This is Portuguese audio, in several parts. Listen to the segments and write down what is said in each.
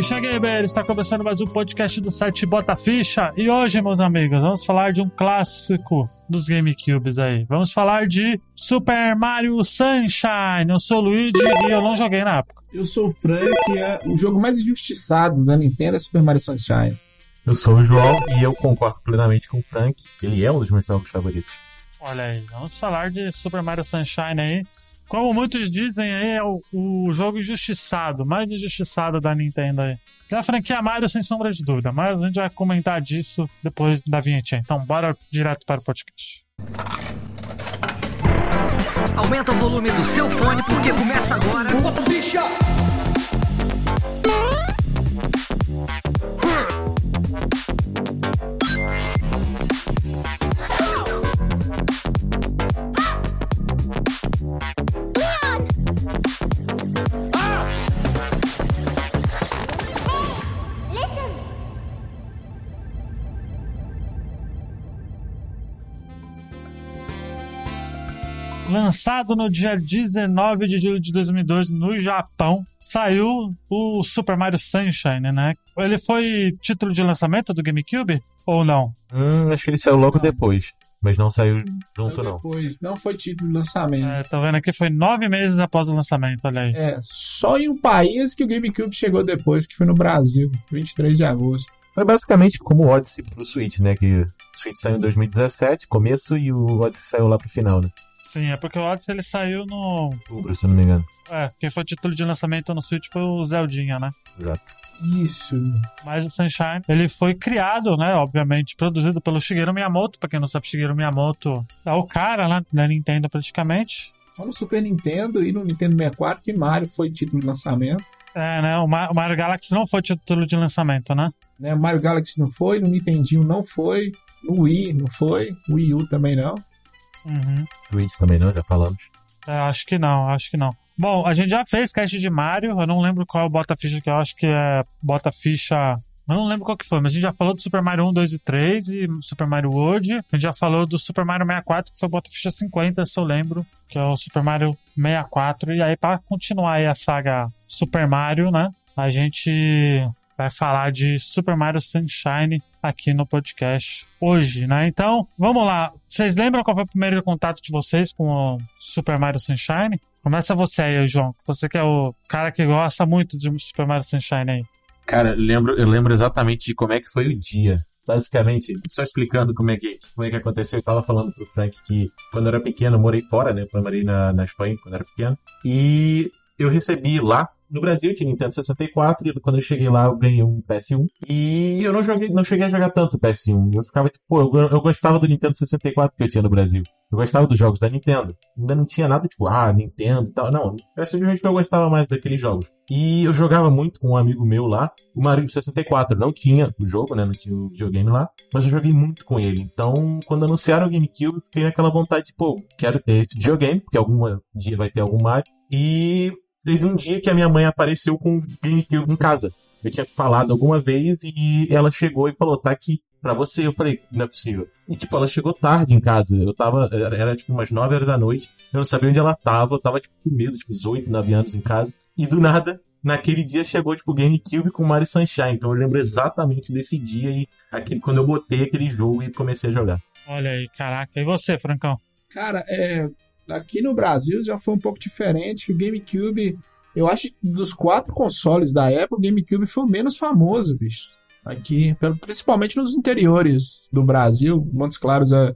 Ficha Gamer, está começando mais um podcast do site Bota Ficha. E hoje, meus amigos, vamos falar de um clássico dos GameCubes aí. Vamos falar de Super Mario Sunshine. Eu sou o Luigi e eu não joguei na época. Eu sou o Frank e é o jogo mais injustiçado da Nintendo é Super Mario Sunshine. Eu sou o João e eu concordo plenamente com o Frank. Ele é um dos meus jogos favoritos. Olha aí, vamos falar de Super Mario Sunshine aí. Como muitos dizem aí, é o, o jogo injustiçado, mais injustiçado da Nintendo aí. Que é a franquia Mario, sem sombra de dúvida, mas a gente vai comentar disso depois da vinhetinha. Então, bora direto para o podcast. Aumenta o volume do seu fone porque começa agora. Bota ficha! Lançado no dia 19 de julho de 2002 no Japão, saiu o Super Mario Sunshine, né? Ele foi título de lançamento do GameCube ou não? Hum, acho que ele saiu logo depois. Mas não saiu junto, Saiu não. Depois, não foi título de lançamento. É, tô vendo aqui, foi nove meses após o lançamento, olha aí. É, só em um país que o GameCube chegou depois, que foi no Brasil, 23 de agosto. Foi basicamente como o Odyssey pro Switch, né? Que o Switch saiu em 2017, começo, e o Odyssey saiu lá pro final, né? Sim, é porque o Odyssey ele saiu no. Outubro, se eu não me engano. É, quem foi título de lançamento no Switch foi o Zeldinha, né? Exato. Isso. Mas o Sunshine, ele foi criado, né? Obviamente, produzido pelo Shigeru Miyamoto. Pra quem não sabe, Shigeru Miyamoto é o cara, né? Da Nintendo praticamente. Só no Super Nintendo e no Nintendo 64 que Mario foi título de lançamento. É, né? O, Ma- o Mario Galaxy não foi título de lançamento, né? Né? O Mario Galaxy não foi, no Nintendinho não foi, no Wii não foi, o Wii U também não. Uhum. Switch também não, já falamos. É, acho que não, acho que não. Bom, a gente já fez cast de Mario, eu não lembro qual é o Bota Ficha que eu acho que é Bota Ficha. Eu não lembro qual que foi, mas a gente já falou do Super Mario 1, 2 e 3 e Super Mario World. A gente já falou do Super Mario 64, que foi o Bota Ficha 50, se eu lembro, que é o Super Mario 64. E aí, pra continuar aí a saga Super Mario, né? A gente vai falar de Super Mario Sunshine aqui no podcast hoje, né? Então, vamos lá. Vocês lembram qual foi o primeiro contato de vocês com o Super Mario Sunshine? Começa você aí, João. Você que é o cara que gosta muito de Super Mario Sunshine aí. Cara, eu lembro, eu lembro exatamente de como é que foi o dia. Basicamente, só explicando como é que, como é que aconteceu, eu tava falando pro Frank que quando eu era pequeno, eu morei fora, né? Eu morei na, na Espanha quando eu era pequeno. E eu recebi lá no Brasil, tinha Nintendo 64, e quando eu cheguei lá eu ganhei um PS1. E eu não joguei, não cheguei a jogar tanto o PS1. Eu ficava tipo, pô, eu, eu gostava do Nintendo 64 que eu tinha no Brasil. Eu gostava dos jogos da Nintendo. Ainda não tinha nada tipo, ah, Nintendo e tal. Não, é simplesmente que eu gostava mais daqueles jogos. E eu jogava muito com um amigo meu lá, o Mario 64. Não tinha o jogo, né? Não tinha o videogame lá. Mas eu joguei muito com ele. Então, quando anunciaram o GameCube, eu fiquei naquela vontade de, pô, quero ter esse videogame, porque algum dia vai ter algum Mario. E teve um dia que a minha mãe apareceu com o GameCube em casa. Eu tinha falado alguma vez e ela chegou e falou, tá aqui pra você. Eu falei, não é possível. E, tipo, ela chegou tarde em casa. Eu tava, era, era, tipo umas 9 horas da noite. Eu não sabia onde ela tava. Eu tava, tipo, com medo, tipo, uns 8, 9 anos em casa. E do nada, naquele dia chegou, tipo, o GameCube com Mario Sunshine. Então eu lembro exatamente desse dia e aquele, quando eu botei aquele jogo e comecei a jogar. Olha aí, caraca. E você, Francão? Cara, é, aqui no Brasil já foi um pouco diferente. O GameCube, eu acho que dos quatro consoles da época, o GameCube foi o menos famoso, bicho. Aqui, principalmente nos interiores do Brasil, Montes Claros, é,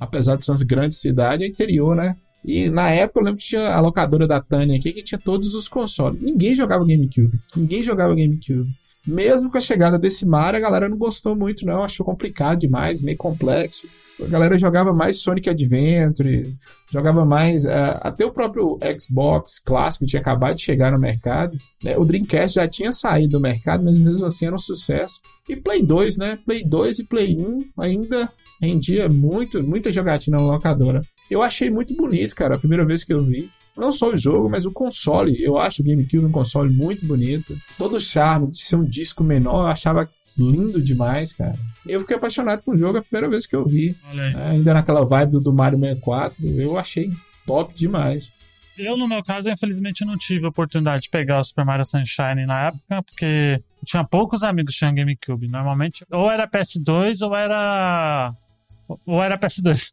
apesar de ser uma grande cidade, é interior, né? E na época eu lembro que tinha a locadora da Tânia aqui que tinha todos os consoles. Ninguém jogava GameCube. Ninguém jogava GameCube. Mesmo com a chegada desse Mario, a galera não gostou muito, não. Achou complicado demais, meio complexo. A galera jogava mais Sonic Adventure, jogava mais. eh, até o próprio Xbox clássico tinha acabado de chegar no mercado. né? O Dreamcast já tinha saído do mercado, mas mesmo assim era um sucesso. E Play 2, né? Play 2 e Play 1 ainda rendia muito, muita jogatina na locadora. Eu achei muito bonito, cara, a primeira vez que eu vi. Não só o jogo, mas o console. Eu acho o GameCube um console muito bonito. Todo o charme de ser um disco menor, eu achava lindo demais, cara. Eu fiquei apaixonado com o jogo a primeira vez que eu vi. Né? Ainda naquela vibe do, do Mario 64, eu achei top demais. Eu, no meu caso, infelizmente não tive a oportunidade de pegar o Super Mario Sunshine na época, porque tinha poucos amigos que tinham GameCube. Normalmente, ou era PS2 ou era ou era PS2.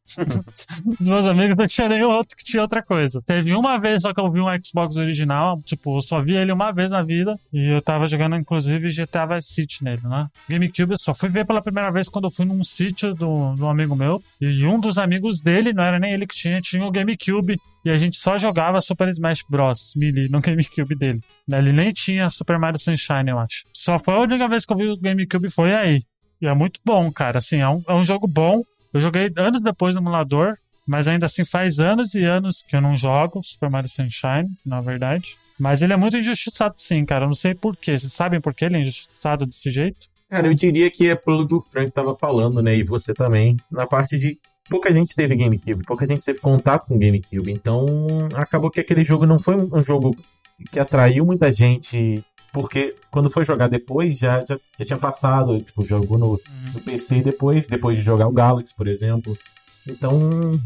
Os meus amigos não tinha nenhum outro que tinha outra coisa. Teve uma vez só que eu vi um Xbox original, tipo, eu só vi ele uma vez na vida e eu tava jogando inclusive GTA Vice City nele, né? GameCube eu só fui ver pela primeira vez quando eu fui num sítio do, do amigo meu e um dos amigos dele, não era nem ele que tinha, tinha o GameCube e a gente só jogava Super Smash Bros. Melee no GameCube dele. Ele nem tinha Super Mario Sunshine, eu acho. Só foi a única vez que eu vi o GameCube foi aí. E é muito bom, cara. Assim, é um, é um jogo bom. Eu joguei anos depois no emulador, mas ainda assim faz anos e anos que eu não jogo Super Mario Sunshine, na verdade. Mas ele é muito injustiçado, sim, cara. Eu não sei porquê. Vocês sabem por que ele é injustiçado desse jeito? Cara, eu diria que é pelo que o Frank tava falando, né? E você também, na parte de. Pouca gente teve GameCube, pouca gente teve contato com GameCube. Então, acabou que aquele jogo não foi um jogo que atraiu muita gente porque quando foi jogar depois, já, já, já tinha passado, tipo, jogou no, uhum. no PC depois, depois de jogar o Galaxy, por exemplo. Então,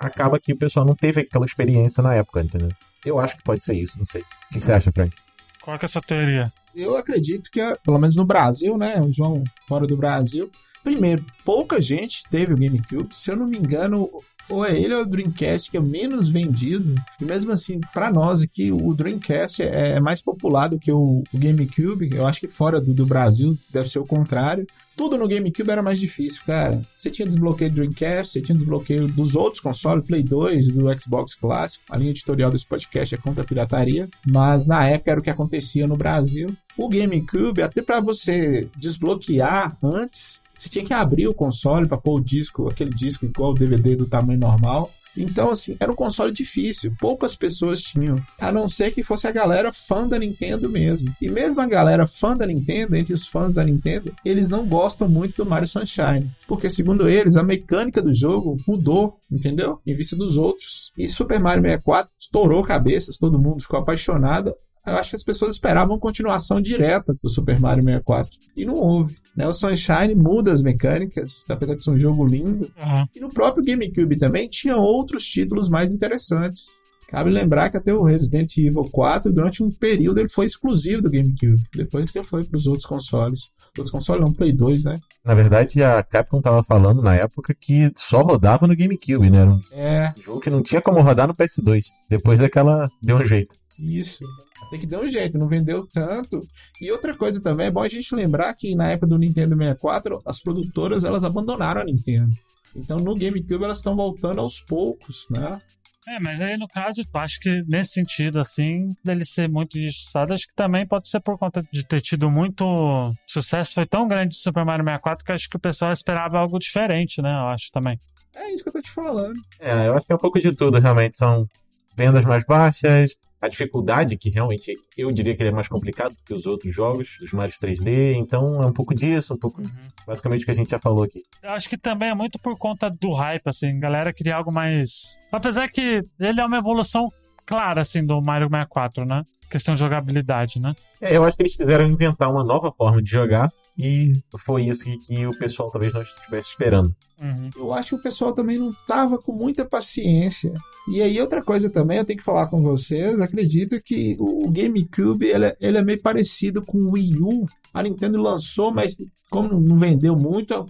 acaba que o pessoal não teve aquela experiência na época, entendeu? Eu acho que pode ser isso, não sei. O que, que você acha, Frank? Qual que é a sua teoria? Eu acredito que, pelo menos no Brasil, né, o João fora do Brasil, primeiro, pouca gente teve o GameCube. Se eu não me engano, ou é ele ou é o Dreamcast que é menos vendido. E mesmo assim, para nós aqui, o Dreamcast é, é mais popular do que o, GameCube. Eu acho que fora do, do Brasil deve ser o contrário. Tudo no GameCube era mais difícil, cara. Você tinha desbloqueio do Dreamcast, você tinha desbloqueio dos outros consoles, Play 2, do Xbox clássico. A linha editorial desse podcast é contra a pirataria, mas na época era o que acontecia no Brasil. O GameCube, até para você desbloquear antes, você tinha que abrir o console para pôr o disco, aquele disco igual o DVD do tamanho normal. Então, assim, era um console difícil. Poucas pessoas tinham. A não ser que fosse a galera fã da Nintendo mesmo. E mesmo a galera fã da Nintendo, entre os fãs da Nintendo, eles não gostam muito do Mario Sunshine. Porque, segundo eles, a mecânica do jogo mudou, entendeu? Em vista dos outros. E Super Mario 64 estourou cabeças, todo mundo ficou apaixonado eu acho que as pessoas esperavam continuação direta do Super Mario 64. E não houve. Né? O Sunshine muda as mecânicas, apesar de ser um jogo lindo. Uhum. E no próprio GameCube também tinha outros títulos mais interessantes. Cabe lembrar que até o Resident Evil 4, durante um período, ele foi exclusivo do GameCube. Depois que ele foi para os outros consoles. Outros consoles não, Play 2, né? Na verdade, a Capcom tava falando na época que só rodava no GameCube, né? Era um é. jogo que não tinha como rodar no PS2. Depois é que ela deu um jeito. Isso. Tem que dar um jeito, não vendeu tanto. E outra coisa também, é bom a gente lembrar que na época do Nintendo 64, as produtoras elas abandonaram a Nintendo. Então no GameCube elas estão voltando aos poucos, né? É, mas aí no caso, acho que nesse sentido, assim, dele ser muito injustiçado, acho que também pode ser por conta de ter tido muito sucesso. Foi tão grande o Super Mario 64 que acho que o pessoal esperava algo diferente, né? Eu acho também. É isso que eu tô te falando. É, eu acho que é um pouco de tudo, realmente. São vendas mais baixas, a dificuldade, que realmente eu diria que ele é mais complicado que os outros jogos, dos Mario 3D, então é um pouco disso, um pouco, uhum. basicamente o que a gente já falou aqui. Eu acho que também é muito por conta do hype, assim, galera queria algo mais. Apesar que ele é uma evolução clara, assim, do Mario 64, né? Questão de jogabilidade, né? É, eu acho que eles quiseram inventar uma nova forma de jogar e foi isso que, que o pessoal talvez não estivesse esperando. Uhum. Eu acho que o pessoal também não tava com muita paciência. E aí, outra coisa também, eu tenho que falar com vocês, acredito que o GameCube, ele, é, ele é meio parecido com o Wii U. A Nintendo lançou, mas como não vendeu muito,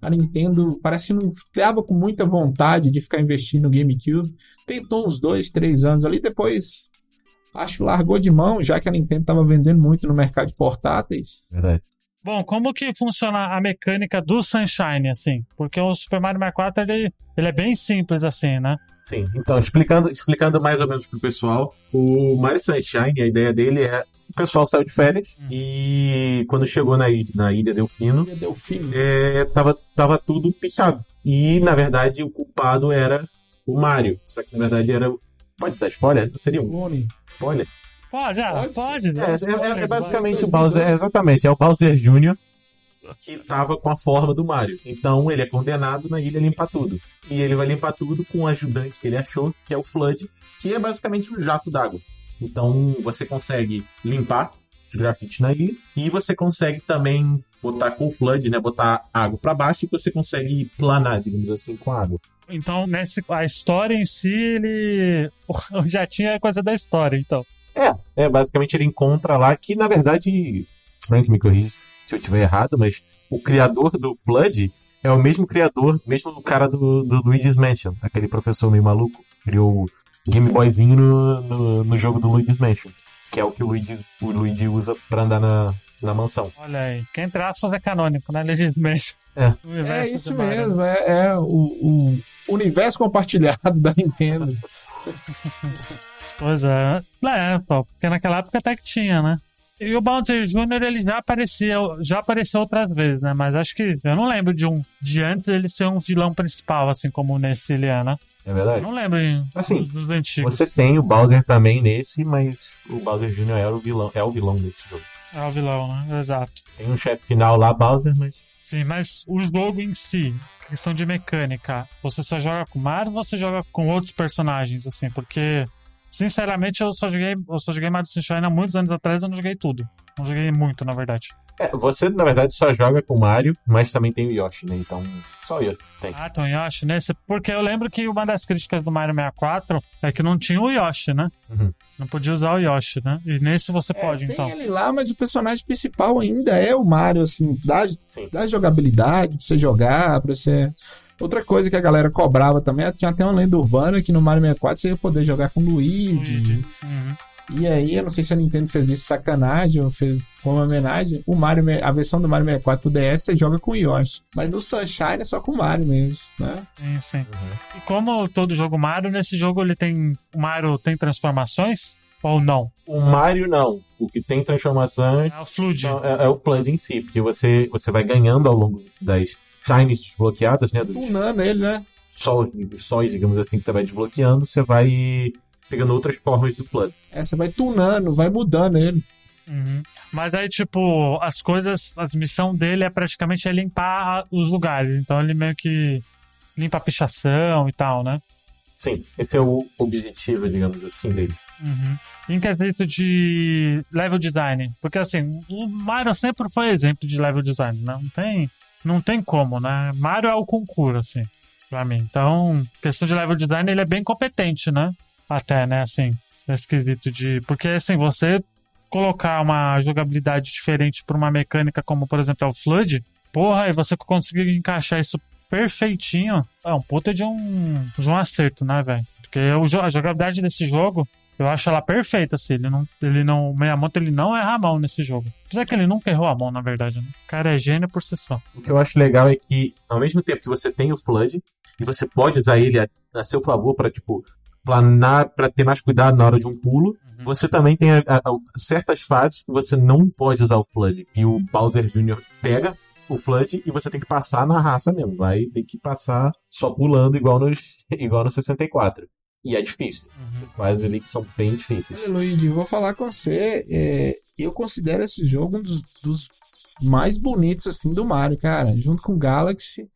a Nintendo parece que não estava com muita vontade de ficar investindo no GameCube. Tentou uns dois, três anos ali, depois acho que largou de mão, já que a Nintendo estava vendendo muito no mercado de portáteis. Verdade. Bom, como que funciona a mecânica do Sunshine, assim? Porque o Super Mario 64, ele, ele é bem simples, assim, né? Sim, então, explicando, explicando mais ou menos pro pessoal, o Mario Sunshine, a ideia dele é o pessoal saiu de férias hum. e quando chegou na ilha, na ilha Delfino, ilha Delfino. É, tava, tava tudo pichado. E, na verdade, o culpado era o Mario. Só que, na verdade, era... Pode dar spoiler? Seria um spoiler? Pode, ah, pode. pode né? é, é, é, basicamente o Bowser, exatamente, é o Bowser Jr. que tava com a forma do Mario. Então ele é condenado na ilha limpar tudo. E ele vai limpar tudo com o ajudante que ele achou, que é o Flood, que é basicamente um jato d'água. Então você consegue limpar os grafites na ilha e você consegue também botar com o Flood, né, botar água para baixo e você consegue planar, digamos assim, com água. Então, nesse, a história em si, ele já tinha coisa da história, então. É, é, basicamente ele encontra lá que, na verdade, Frank me corrija se eu estiver errado, mas o criador do Flood é o mesmo criador, mesmo cara do, do Luigi's Mansion, aquele professor meio maluco, criou o Game Boyzinho no, no, no jogo do Luigi's Mansion, que é o que o Luigi, o Luigi usa pra andar na, na mansão. Olha aí, que entre aspas é canônico, né? Luigi's Mansion. É. O É isso mesmo, é, é o, o universo compartilhado da Nintendo. Pois é. É, pô, porque naquela época até que tinha, né? E o Bowser Jr. ele já aparecia, já apareceu outras vezes, né? Mas acho que eu não lembro de um de antes ele ser um vilão principal, assim como nesse ele é, né? É Eu verdade? não lembro em- Assim, dos, dos antigos. Você tem o Bowser também nesse, mas o Bowser Jr. era o vilão, é o vilão desse jogo. É o vilão, né? Exato. Tem um chefe final lá, Bowser, mas Sim, mas o jogo em si, questão de mecânica, você só joga com Mario ou você joga com outros personagens, assim? Porque, sinceramente, eu só joguei, eu só joguei Mario Sunshine há muitos anos atrás, eu não joguei tudo. Não joguei muito, na verdade. É, você, na verdade, só joga com o Mario, mas também tem o Yoshi, né? Então, só o Yoshi tem. Ah, então Yoshi, nesse. Porque eu lembro que uma das críticas do Mario 64 é que não tinha o Yoshi, né? Uhum. Não podia usar o Yoshi, né? E nesse você pode, É, tem então. ele lá, mas o personagem principal ainda é o Mario, assim, dá, dá jogabilidade pra você jogar, pra você. Outra coisa que a galera cobrava também, tinha até uma lenda urbana que no Mario 64 você ia poder jogar com Luigi. Luigi. Uhum. E aí, eu não sei se a Nintendo fez isso sacanagem ou fez como homenagem. O Mario, a versão do Mario 64 pro DS você joga com o Yoshi. Mas no Sunshine é só com o Mario mesmo, né? Sim, sim. Uhum. E como todo jogo Mario, nesse jogo ele tem. O Mario tem transformações? Ou não? O Mario não. O que tem transformações É o Flood. Então, é, é o Flood em si, porque você, você vai ganhando ao longo das shines desbloqueadas, né? Tunando ele, né? sóis, dos sóis, digamos assim, que você vai desbloqueando, você vai pegando outras formas do Flood. É, você vai tunando, vai mudando ele. Uhum. Mas aí, tipo, as coisas, as missão dele é praticamente é limpar os lugares. Então ele meio que limpa a pichação e tal, né? Sim, esse é o objetivo, digamos assim, dele. Uhum. Em quesito de level design, porque assim, o Mario sempre foi exemplo de level design, né? Não tem, não tem como, né? Mario é o concurso, assim, pra mim. Então, questão de level design, ele é bem competente, né? Até, né, assim, nesse quesito de... Porque, assim, você colocar uma jogabilidade diferente pra uma mecânica como, por exemplo, é o Flood, porra, e você conseguir encaixar isso perfeitinho, é um puta de um, de um acerto, né, velho? Porque a jogabilidade desse jogo, eu acho ela perfeita, assim. Ele não, ele não, o Miyamoto, ele não erra a mão nesse jogo. Apesar que ele nunca errou a mão, na verdade, né? O cara é gênio por si só. O que eu acho legal é que, ao mesmo tempo que você tem o Flood, e você pode usar ele a, a seu favor para tipo, planar, para ter mais cuidado na hora de um pulo, você também tem a- a- certas fases que você não pode usar o Flood. E o Bowser Jr. pega o Flood e você tem que passar na raça mesmo. Vai ter que passar só pulando igual, nos, igual no 64. E é difícil. Tem fases ali que são bem difíceis. Olha, Luigi, vou falar com você. é, eu considero esse jogo um dos, dos mais bonitos assim do Mario, cara. Junto com o Galaxy.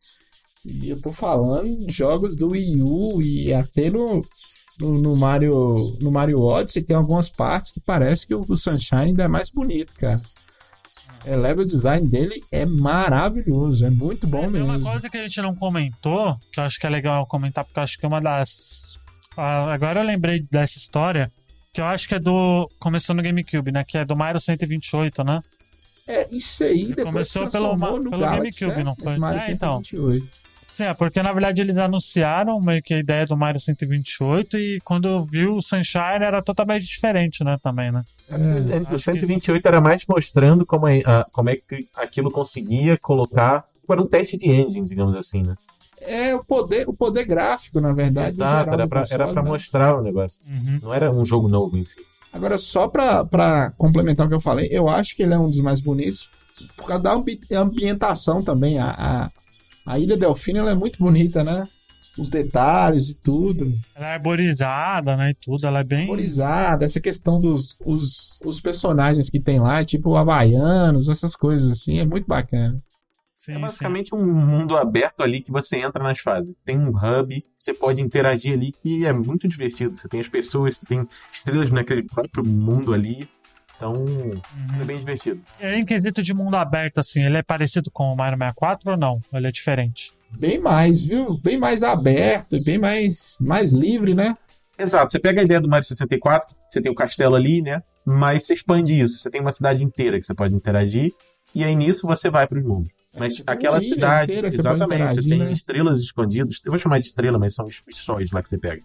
E eu tô falando de jogos do Wii U e até no, no, no Mario no Mario Odyssey tem algumas partes que parece que o, o Sunshine ainda é mais bonito, cara. É, level design dele é maravilhoso, é muito bom Tem uma mesmo. coisa que a gente não comentou, que eu acho que é legal comentar, porque eu acho que é uma das. Ah, agora eu lembrei dessa história, que eu acho que é do. Começou no GameCube, né? Que é do Mario 128, né? É, isso aí depois começou pelo pelo Galaxy, GameCube, né? não Esse foi? Mario É, então. 128. Sim, é porque na verdade eles anunciaram meio que a ideia do Mario 128 e quando viu o Sunshine era totalmente diferente, né? Também, né? O Acho 128 era mais mostrando como é, ah, como é que aquilo conseguia colocar. Era um teste de engine, digamos assim, né? É o poder, o poder gráfico, na verdade. Exato, geral era pra né? mostrar o negócio. Uhum. Não era um jogo novo em si. Agora, só pra, pra complementar o que eu falei, eu acho que ele é um dos mais bonitos por causa da ambi- ambientação também. A, a, a Ilha Delfina ela é muito bonita, né? Os detalhes e tudo. Ela é arborizada, né? E tudo, ela é bem. Arborizada, essa questão dos os, os personagens que tem lá, tipo havaianos, essas coisas assim, é muito bacana. Sim, É sim. basicamente um mundo aberto ali que você entra nas fases. Tem um hub, você pode interagir ali e é muito divertido. Você tem as pessoas, você tem estrelas naquele próprio mundo ali. Então, é bem divertido. E em quesito de mundo aberto, assim, ele é parecido com o Mario 64 ou não? Ele é diferente? Bem mais, viu? Bem mais aberto, bem mais, mais livre, né? Exato, você pega a ideia do Mario 64, você tem o castelo ali, né? Mas você expande isso, você tem uma cidade inteira que você pode interagir, e aí nisso você vai para os mundos. Mas aquela cidade, exatamente, você tem né? estrelas escondidas, eu vou chamar de estrela, mas são os, os sóis lá que você pega.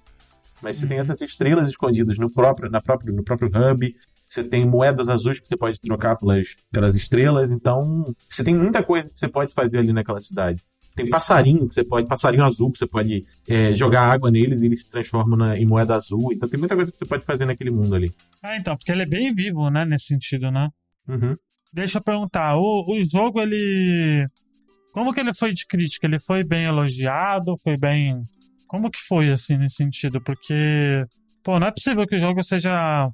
Mas você tem uhum. essas estrelas escondidas no próprio, na próprio, no próprio hub, você tem moedas azuis que você pode trocar pelas, pelas estrelas, então você tem muita coisa que você pode fazer ali naquela cidade. Tem passarinho que você pode, passarinho azul que você pode é, jogar água neles e eles se transformam na, em moeda azul. Então tem muita coisa que você pode fazer naquele mundo ali. Ah, então, porque ele é bem vivo, né, nesse sentido, né? Uhum. Deixa eu perguntar, o, o jogo, ele. Como que ele foi de crítica? Ele foi bem elogiado? Foi bem. Como que foi, assim, nesse sentido? Porque. Pô, não é possível que o jogo seja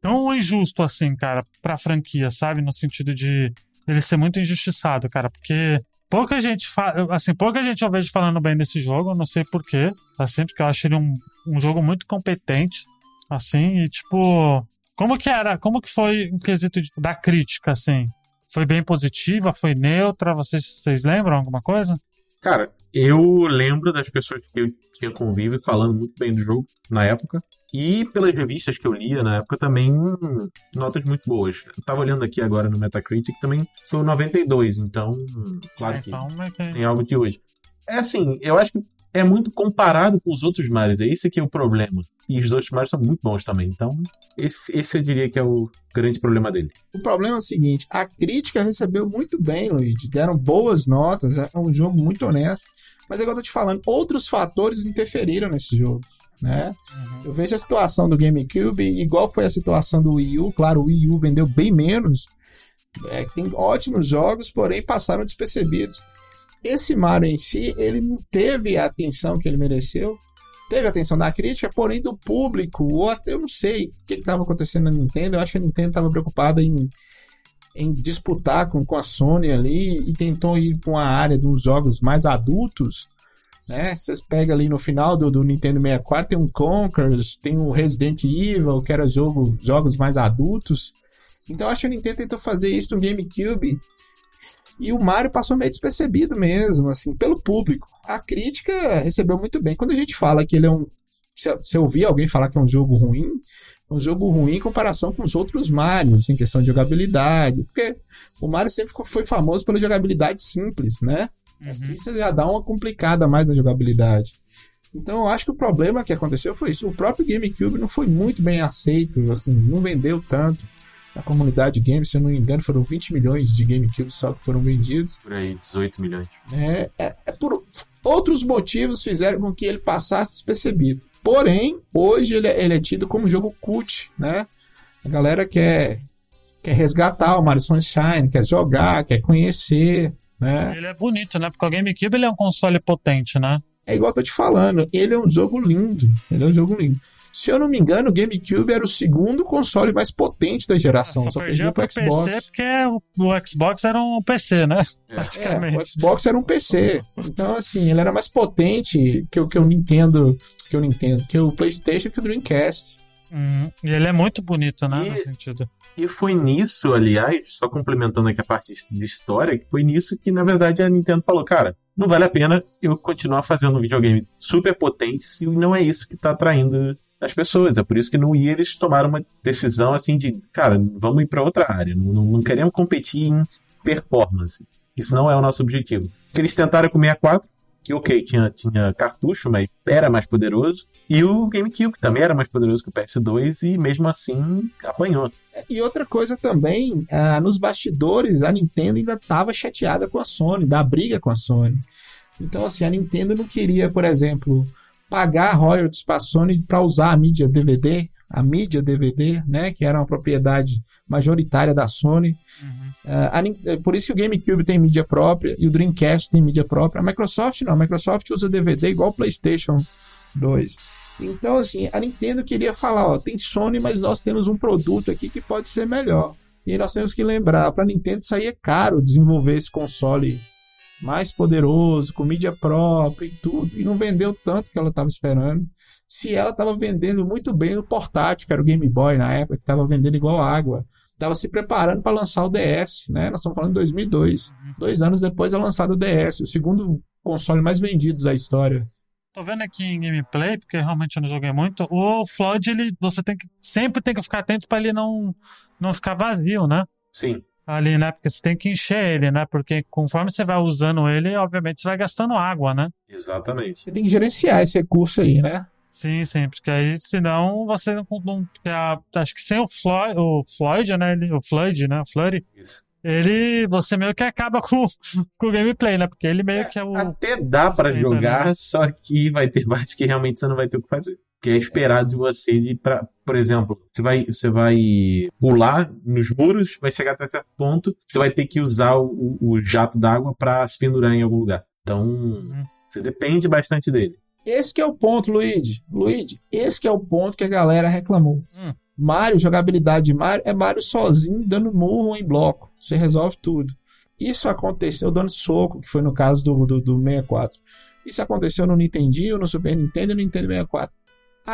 tão injusto assim, cara, pra franquia, sabe? No sentido de ele ser muito injustiçado, cara, porque pouca gente assim, pouca gente eu vejo falando bem desse jogo, não sei porquê, assim, porque eu acho ele um, um jogo muito competente, assim, e tipo, como que era, como que foi o quesito de, da crítica, assim? Foi bem positiva, foi neutra, vocês, vocês lembram alguma coisa? Cara, eu lembro das pessoas que eu tinha convívio falando muito bem do jogo na época. E pelas revistas que eu lia na época também, notas muito boas. Eu tava olhando aqui agora no Metacritic, também foi 92, então, claro é, que então, é tem algo de hoje. É assim, eu acho que é muito comparado com os outros mares. É esse que é o problema. E os outros mares são muito bons também. Então, esse, esse eu diria que é o grande problema dele. O problema é o seguinte: a crítica recebeu muito bem, Luigi. Deram boas notas. É um jogo muito honesto. Mas é igual eu tô te falando, outros fatores interferiram nesse jogo. Né? Uhum. Eu vejo a situação do GameCube igual foi a situação do Wii U. Claro, o Wii U vendeu bem menos. É, tem ótimos jogos, porém passaram despercebidos. Esse Mario em si, ele não teve a atenção que ele mereceu. Teve a atenção da crítica, porém do público, ou até eu não sei o que estava acontecendo na Nintendo. Eu acho que a Nintendo estava preocupada em, em disputar com, com a Sony ali e tentou ir para uma área de uns jogos mais adultos. Né? Vocês pegam ali no final do, do Nintendo 64, tem um Conquers, tem um Resident Evil, que era jogo, jogos mais adultos. Então acho que a Nintendo tentou fazer isso no GameCube e o Mario passou meio despercebido mesmo, assim, pelo público. A crítica recebeu muito bem. Quando a gente fala que ele é um. Se, se eu ouvir alguém falar que é um jogo ruim, é um jogo ruim em comparação com os outros Marios, em questão de jogabilidade. Porque o Mario sempre foi famoso pela jogabilidade simples, né? Uhum. Aqui você já dá uma complicada mais na jogabilidade. Então eu acho que o problema que aconteceu foi isso. O próprio GameCube não foi muito bem aceito, assim, não vendeu tanto na comunidade games, se eu não me engano, foram 20 milhões de GameCube só que foram vendidos. Por aí, 18 milhões. É, é, é por outros motivos fizeram com que ele passasse despercebido. Porém, hoje ele, é, ele é tido como jogo cult, né? A galera quer, quer resgatar o Mario Sunshine, quer jogar, quer conhecer, né? Ele é bonito, né? Porque o GameCube ele é um console potente, né? É igual eu tô te falando, ele é um jogo lindo. Ele é um jogo lindo. Se eu não me engano, o GameCube era o segundo console mais potente da geração. só, só perdia pro Xbox. PC porque o, Xbox era um PC, né? É. Praticamente. É, o Xbox era um PC. Então, assim, ele era mais potente que o que eu Nintendo, que eu Nintendo, que o PlayStation que o Dreamcast. Hum, e ele é muito bonito, né? E, sentido. E foi nisso, aliás, só complementando aqui a parte de história, que foi nisso que, na verdade, a Nintendo falou, cara, não vale a pena eu continuar fazendo um videogame super potente se não é isso que está atraindo as pessoas. É por isso que no Wii eles tomaram uma decisão assim de, cara, vamos ir para outra área. Não, não, não, queremos competir em performance. Isso não é o nosso objetivo. Que eles tentaram com o 64, que ok, tinha, tinha cartucho, mas era mais poderoso. E o GameCube também era mais poderoso que o PS2 e mesmo assim apanhou. E outra coisa também, ah, nos bastidores a Nintendo ainda estava chateada com a Sony, da briga com a Sony. Então assim, a Nintendo não queria, por exemplo, pagar royalties para a Sony para usar a mídia DVD, a mídia DVD, né, que era uma propriedade majoritária da Sony. Uhum. Uh, a, por isso que o GameCube tem mídia própria e o Dreamcast tem mídia própria. A Microsoft não, a Microsoft usa DVD igual o PlayStation 2. Então, assim, a Nintendo queria falar: ó, tem Sony, mas nós temos um produto aqui que pode ser melhor. E nós temos que lembrar: para a Nintendo sair é caro desenvolver esse console mais poderoso, com mídia própria e tudo, e não vendeu tanto que ela estava esperando. Se ela estava vendendo muito bem o portátil, que era o Game Boy na época, que estava vendendo igual água. estava se preparando para lançar o DS, né? Nós estamos falando de 2002. Dois anos depois é lançado o DS, o segundo console mais vendido da história. Tô vendo aqui em gameplay, porque realmente eu não joguei muito. O Flood, ele, você tem que sempre tem que ficar atento para ele não, não ficar vazio, né? Sim. Ali, né? Porque você tem que encher ele, né? Porque conforme você vai usando ele, obviamente você vai gastando água, né? Exatamente. Você tem que gerenciar esse recurso aí, né? Sim, sim, porque aí senão você não. não a, acho que sem o Floyd, o Floyd, né? Ele, o Floyd, né? O Flurry. Isso. Ele. Você meio que acaba com, com o gameplay, né? Porque ele meio que é o. Até dá pra Sim, jogar, né? só que vai ter parte que realmente você não vai ter o que fazer. Que é esperado de você de pra, por exemplo, você vai, você vai pular nos muros, vai chegar até certo ponto, você vai ter que usar o, o jato d'água pra se pendurar em algum lugar. Então, Uhum. você depende bastante dele. Esse que é o ponto, Luigi. Luigi, esse que é o ponto que a galera reclamou. Hum. Mario, jogabilidade de Mario, é Mario sozinho dando murro em bloco. Você resolve tudo. Isso aconteceu dando soco, que foi no caso do, do, do 64. Isso aconteceu no Nintendinho, no Super Nintendo e no Nintendo 64.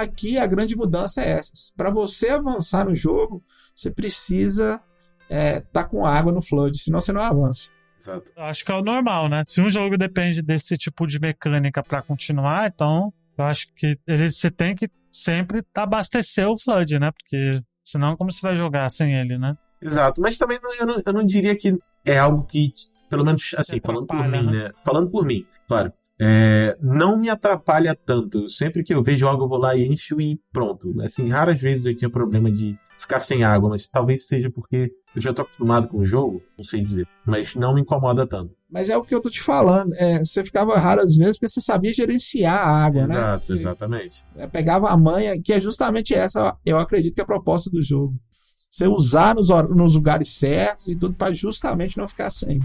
Aqui a grande mudança é essa. Para você avançar no jogo, você precisa estar tá com água no flood, senão você não avança. Exato. Eu acho que é o normal, né? Se um jogo depende desse tipo de mecânica pra continuar, então eu acho que ele, você tem que sempre abastecer o Flood, né? Porque senão como você vai jogar sem ele, né? Exato. Mas também não- eu, não, eu não diria que é algo que, pelo menos assim, falando por mim, né? Falando por mim, claro. É, não me atrapalha tanto. Sempre que eu vejo algo, eu vou lá e encho e pronto. Assim, raras vezes eu tinha problema de ficar sem água, mas talvez seja porque eu já tô acostumado com o jogo, não sei dizer. Mas não me incomoda tanto. Mas é o que eu tô te falando. é, você ficava raro às vezes porque você sabia gerenciar a água, né? Exato, exatamente. É, pegava a manha, que é justamente essa, eu acredito que é a proposta do jogo. Você usar nos, nos lugares certos e tudo para justamente não ficar sem.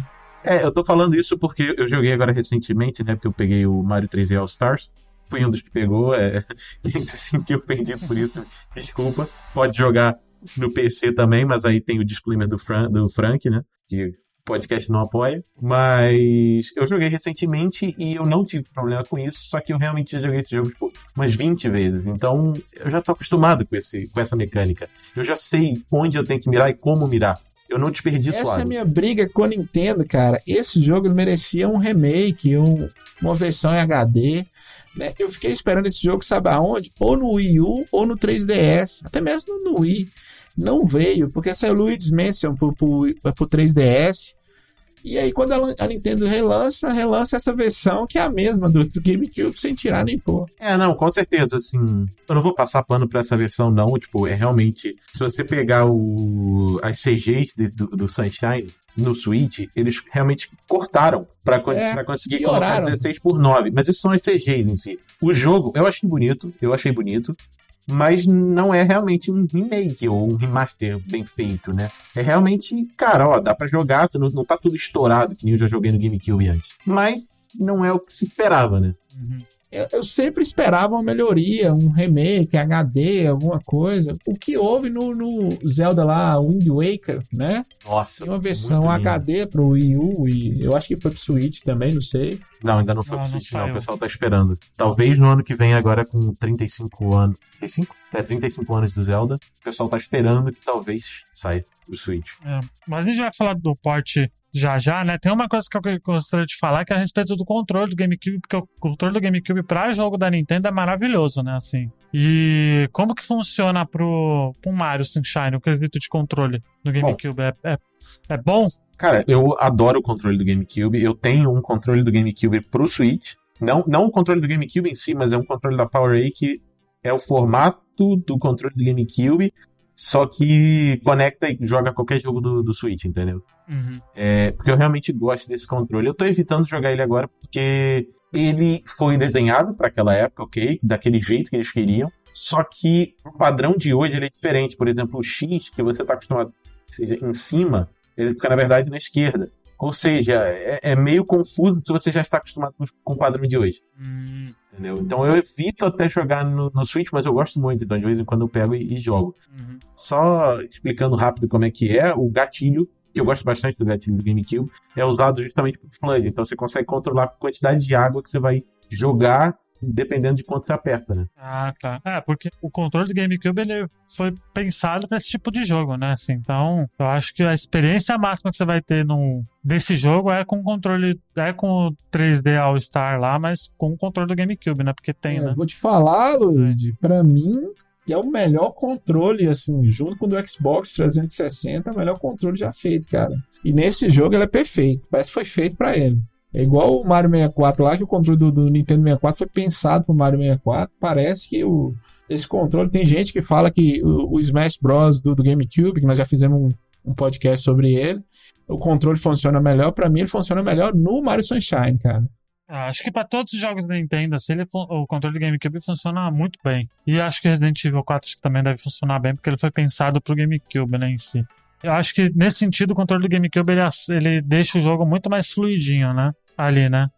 É, eu tô falando isso porque eu joguei agora recentemente, né? Porque eu peguei o Mario 3D All Stars. Fui um dos que pegou. É... Quem se sentiu ofendido por isso, desculpa. Pode jogar no PC também, mas aí tem o disclaimer do, Fran... do Frank, né? Que o podcast não apoia. Mas eu joguei recentemente e eu não tive problema com isso, só que eu realmente joguei esse jogo tipo, umas 20 vezes. Então eu já tô acostumado com, esse, com essa mecânica. Eu já sei onde eu tenho que mirar e como mirar. Eu não desperdiço Essa é água. a minha briga com a Nintendo, cara. Esse jogo merecia um remake, um- uma versão em HD. né? Eu fiquei esperando esse jogo, sabe aonde? Ou no Wii U ou no 3DS. Até mesmo no Wii. Não veio, porque saiu Luigi's Mansion pro, pro, pro 3DS. E aí, quando a, Nintendo relança, relança essa versão que é a mesma do, do GameCube, sem tirar nem pôr. É, não, com certeza, assim. Eu não vou passar pano pra essa versão, não. Tipo, é realmente. Se você pegar o, as CGs desse- do, do Sunshine no Switch, eles realmente cortaram pra, co- É, conseguir pioraram. colocar 16 por 9. Mas isso são as CGs em si. O jogo, eu achei bonito, eu achei bonito. Mas não é realmente um remake ou um remaster bem feito, né? É realmente, cara, ó, dá pra jogar, não, não tá tudo estourado, que nem eu já joguei no GameCube antes. Mas não é o que se esperava, né? Uhum. Eu, eu sempre esperava uma melhoria, um remake, HD, alguma coisa. O que houve no, no Zelda lá, Wind Waker, né? Nossa. Tem uma versão. HD pro Wii U e eu acho que foi pro Switch também, não sei. Não, ainda não foi Não, pro não Switch, não. O saiu. pessoal tá esperando. Talvez no ano que vem, agora com 35 anos. 35? É, 35 anos do Zelda. O pessoal tá esperando que talvez saia pro Switch. É, mas a gente vai falar do porte já já, né? Tem uma coisa que eu gostaria de falar que é a respeito do controle do GameCube, porque o controle do GameCube para jogo da Nintendo é maravilhoso, né? Assim. E como que funciona pro, pro Mario Sunshine, o quesito de controle do GameCube? É, é, é bom? Cara, eu adoro o controle do GameCube. Eu tenho um controle do GameCube pro Switch. Não, não o controle do GameCube em si, mas é um controle da PowerA que é o formato do controle do GameCube, só que conecta e joga qualquer jogo do, do Switch, entendeu? Uhum. É, porque eu realmente gosto desse controle. Eu tô evitando jogar ele agora porque ele foi desenhado para aquela época, ok? Daquele jeito que eles queriam. Só que o padrão de hoje ele é diferente. Por exemplo, o X, que você tá acostumado seja em cima, ele fica, na verdade, na esquerda. Ou seja, é, é meio confuso se você já está acostumado com, os- com o padrão de hoje. Hum, Entendeu? Então eu evito até jogar no, no Switch, mas eu gosto muito. Então de vez em quando eu pego e, e jogo. uhum. Só explicando rápido como é que é, o gatilho, que eu gosto bastante do gatilho do GameCube, é usado justamente pro Flood. Então você consegue controlar a quantidade de água que você vai jogar dependendo de quanto você aperta, né? Ah, tá. É, porque o controle do GameCube ele foi pensado para esse tipo de jogo, né? Assim, então, eu acho que a experiência máxima que você vai ter num, desse jogo é com o controle, é com o 3D All Star lá, mas com o controle do GameCube, né? Porque tem, É, né? Vou te falar, Luigi, pra mim, que é o melhor controle, assim, junto com o do Xbox 360, é o melhor controle já feito, cara. E nesse jogo ele é perfeito, parece que foi feito pra ele. É igual o Mario 64 lá, que o controle do, do Nintendo 64 foi pensado pro Mario 64. Parece que o, esse controle, tem gente que fala que o, o Smash Bros. do, do GameCube, que nós já fizemos um, um podcast sobre ele, o controle funciona melhor. Pra mim, ele funciona melhor no Mario Sunshine, cara. Ah, Acho que para todos os jogos da Nintendo, assim, ele o controle do GameCube funciona muito bem. E acho que Resident Evil 4 acho que também deve funcionar bem, porque ele foi pensado pro GameCube, né, em si. Eu acho que nesse sentido o controle do GameCube ele, ele deixa o jogo muito mais fluidinho, né? Ali, né?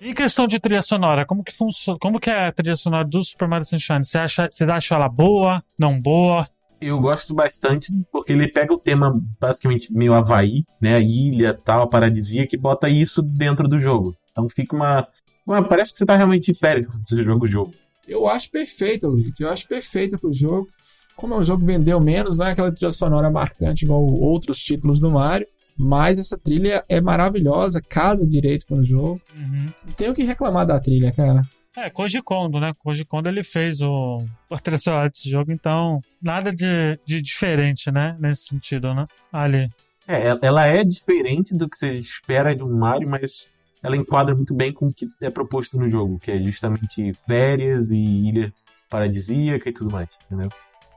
Em questão de trilha sonora, como que funciona? Como que é a trilha sonora do Super Mario Sunshine? Você acha, você acha ela boa? Não boa? Eu gosto bastante porque ele pega o tema basicamente meio Havaí, né? Ilha, tal, paradisíaca, e bota isso dentro do jogo. Então fica uma. uma- parece que você tá realmente de férias quando você joga o jogo. Eu acho perfeito, Luigi. Eu acho perfeito pro jogo. Como é um jogo que vendeu menos, não é aquela trilha sonora marcante igual outros títulos do Mario. Mas essa trilha é maravilhosa, casa direito com o jogo. Não tenho o que reclamar da trilha, cara. É, Koji Kondo, né? Koji Kondo ele fez o, o trilha sonora desse jogo, então nada de, de diferente, né? Nesse sentido, né? Ali. É, ela- ela é diferente do que você espera de um Mario, mas ela enquadra muito bem com o que é proposto no jogo, que é justamente férias e ilha paradisíaca e tudo mais, entendeu?